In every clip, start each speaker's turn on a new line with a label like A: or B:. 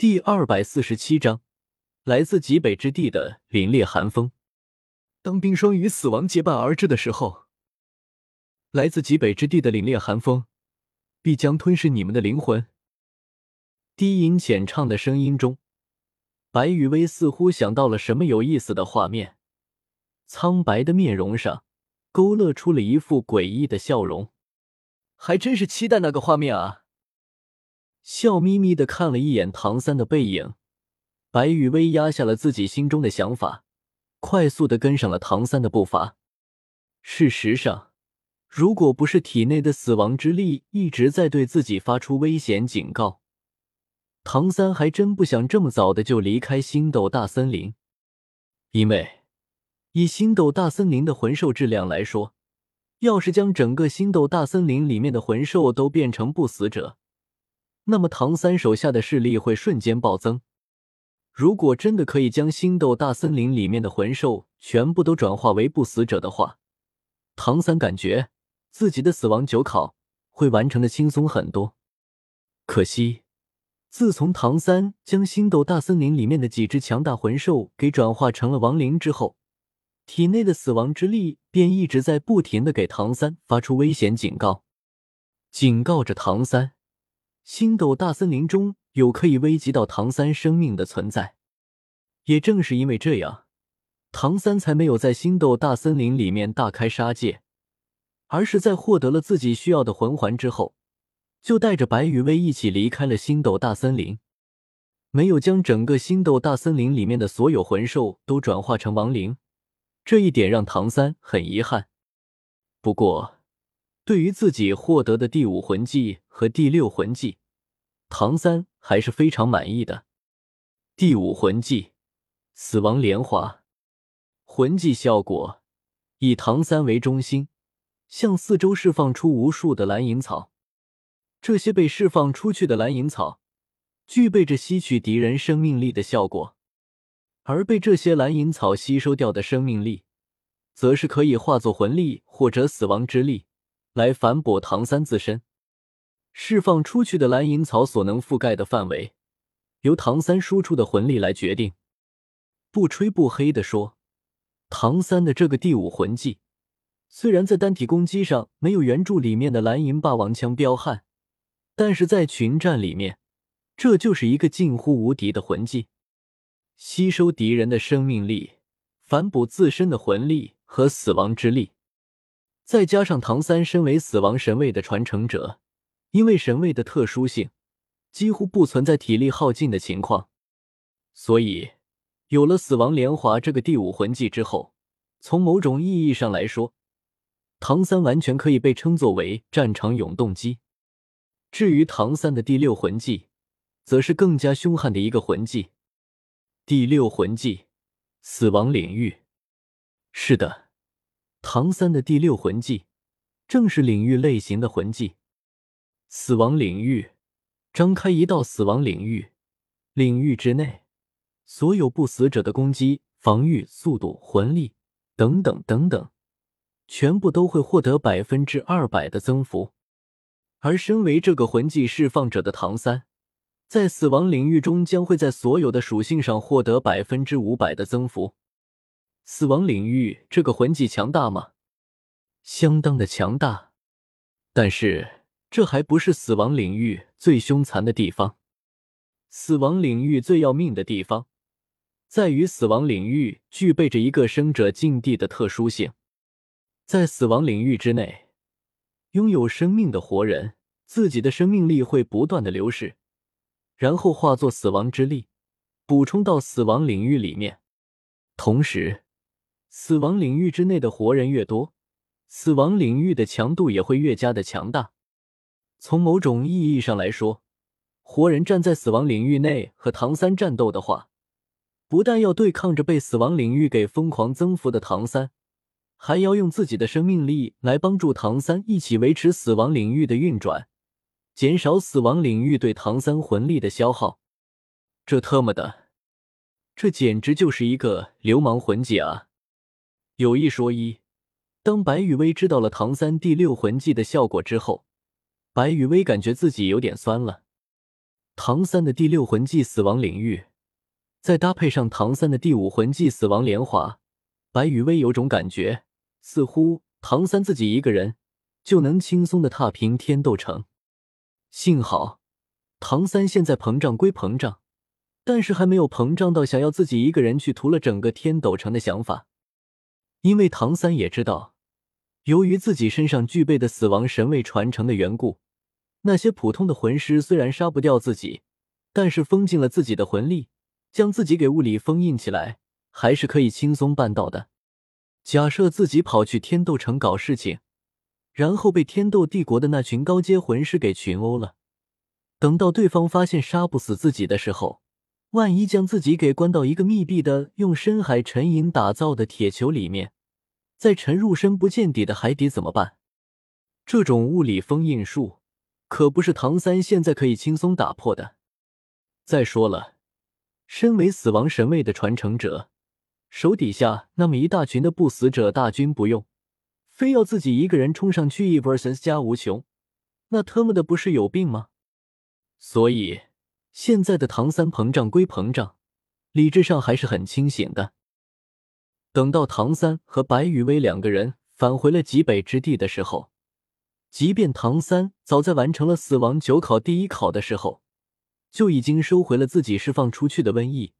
A: 第二百四十七章，来自极北之地的凛冽寒风。当冰霜与死亡结伴而至的时候，来自极北之地的凛冽寒风必将吞噬你们的灵魂。低吟浅唱的声音中，白雨薇似乎想到了什么有意思的画面，苍白的面容上勾勒出了一副诡异的笑容。还真是期待那个画面啊！笑眯眯的看了一眼唐三的背影，白雨薇压下了自己心中的想法，快速的跟上了唐三的步伐。事实上，如果不是体内的死亡之力一直在对自己发出危险警告，唐三还真不想这么早的就离开星斗大森林。因为以星斗大森林的魂兽质量来说，要是将整个星斗大森林里面的魂兽都变成不死者，那么唐三手下的势力会瞬间暴增。如果真的可以将星斗大森林里面的魂兽全部都转化为不死者的话，唐三感觉自己的死亡九考会完成的轻松很多。可惜，自从唐三将星斗大森林里面的几只强大魂兽给转化成了亡灵之后，体内的死亡之力便一直在不停的给唐三发出危险警告，警告着唐三，星斗大森林中有可以危及到唐三生命的存在。也正是因为这样，唐三才没有在星斗大森林里面大开杀戒，而是在获得了自己需要的魂环之后，就带着白羽薇一起离开了星斗大森林，没有将整个星斗大森林里面的所有魂兽都转化成亡灵。这一点让唐三很遗憾，不过，对于自己获得的第五魂技和第六魂技，唐三还是非常满意的。第五魂技“死亡莲华”，魂技效果以唐三为中心，向四周释放出无数的蓝银草。这些被释放出去的蓝银草，具备着吸取敌人生命力的效果。而被这些蓝银草吸收掉的生命力，则是可以化作魂力或者死亡之力来反哺唐三自身。释放出去的蓝银草所能覆盖的范围，由唐三输出的魂力来决定。不吹不黑的说，唐三的这个第五魂技，虽然在单体攻击上没有原著里面的蓝银霸王枪彪悍，但是在群战里面，这就是一个近乎无敌的魂技。吸收敌人的生命力，反哺自身的魂力和死亡之力，再加上唐三身为死亡神位的传承者，因为神位的特殊性，几乎不存在体力耗尽的情况，所以有了死亡莲华这个第五魂技之后，从某种意义上来说，唐三完全可以被称作为战场永动机。至于唐三的第六魂技，则是更加凶悍的一个魂技。第六魂技，死亡领域。是的，唐三的第六魂技正是领域类型的魂技。死亡领域，张开一道死亡领域，领域之内，所有不死者的攻击、防御、速度、魂力等等等等，全部都会获得百分之二百的增幅。而身为这个魂技释放者的唐三。在死亡领域中，将会在所有的属性上获得百分之五百的增幅。死亡领域这个魂技强大吗？相当的强大。但是这还不是死亡领域最凶残的地方。死亡领域最要命的地方，在于死亡领域具备着一个生者禁地的特殊性。在死亡领域之内，拥有生命的活人，自己的生命力会不断的流逝。然后化作死亡之力，补充到死亡领域里面。同时，死亡领域之内的活人越多，死亡领域的强度也会越加的强大。从某种意义上来说，活人站在死亡领域内和唐三战斗的话，不但要对抗着被死亡领域给疯狂增幅的唐三，还要用自己的生命力来帮助唐三一起维持死亡领域的运转。减少死亡领域对唐三魂力的消耗，这特么的，这简直就是一个流氓魂技啊！有一说一，当白羽薇知道了唐三第六魂技的效果之后，白羽薇感觉自己有点酸了。唐三的第六魂技死亡领域，再搭配上唐三的第五魂技死亡莲华，白羽薇有种感觉，似乎唐三自己一个人就能轻松的踏平天斗城。幸好，唐三现在膨胀归膨胀，但是还没有膨胀到想要自己一个人去屠了整个天斗城的想法。因为唐三也知道，由于自己身上具备的死亡神位传承的缘故，那些普通的魂师虽然杀不掉自己，但是封禁了自己的魂力，将自己给物理封印起来，还是可以轻松办到的。假设自己跑去天斗城搞事情。然后被天斗帝国的那群高阶魂师给群殴了。等到对方发现杀不死自己的时候，万一将自己给关到一个密闭的、用深海沉银打造的铁球里面，再沉入深不见底的海底怎么办？这种物理封印术可不是唐三现在可以轻松打破的。再说了，身为死亡神位的传承者，手底下那么一大群的不死者大军不用。非要自己一个人冲上去一 vs 加无穷，那他妈的不是有病吗？所以现在的唐三膨胀归膨胀，理智上还是很清醒的。等到唐三和白羽薇两个人返回了极北之地的时候，即便唐三早在完成了死亡九考第一考的时候，就已经收回了自己释放出去的瘟疫，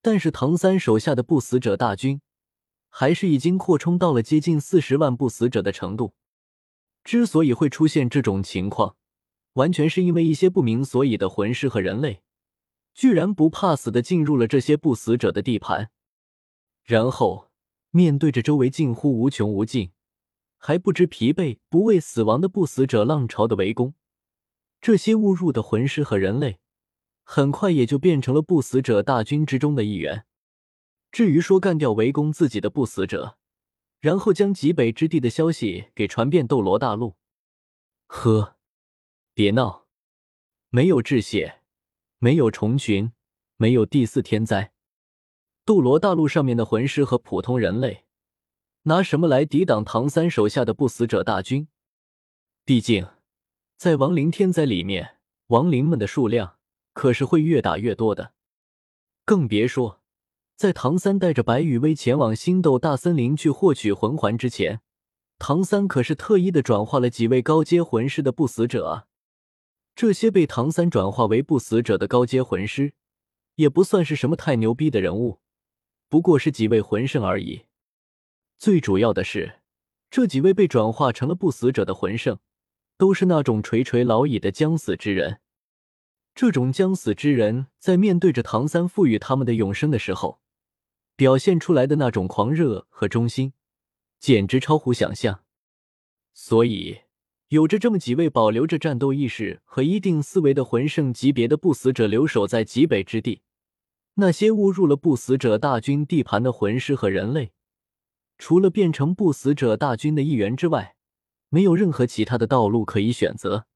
A: 但是唐三手下的不死者大军。还是已经扩充到了接近四十万不死者的程度。之所以会出现这种情况，完全是因为一些不明所以的魂师和人类，居然不怕死的进入了这些不死者的地盘，然后面对着周围近乎无穷无尽、还不知疲惫、不畏死亡的不死者浪潮的围攻，这些误入的魂师和人类，很快也就变成了不死者大军之中的一员。至于说干掉围攻自己的不死者，然后将极北之地的消息给传遍斗罗大陆，呵，别闹，没有致谢，没有虫群，没有第四天灾，斗罗大陆上面的魂师和普通人类，拿什么来抵挡唐三手下的不死者大军？毕竟，在亡灵天灾里面，亡灵们的数量可是会越打越多的，更别说。在唐三带着白羽薇前往星斗大森林去获取魂环之前，唐三可是特意的转化了几位高阶魂师的不死者啊！这些被唐三转化为不死者的高阶魂师，也不算是什么太牛逼的人物，不过是几位魂圣而已。最主要的是，这几位被转化成了不死者的魂圣，都是那种垂垂老矣的将死之人。这种将死之人，在面对着唐三赋予他们的永生的时候，表现出来的那种狂热和忠心，简直超乎想象。所以，有着这么几位保留着战斗意识和一定思维的魂圣级别的不死者留守在极北之地，那些误入了不死者大军地盘的魂师和人类，除了变成不死者大军的一员之外，没有任何其他的道路可以选择。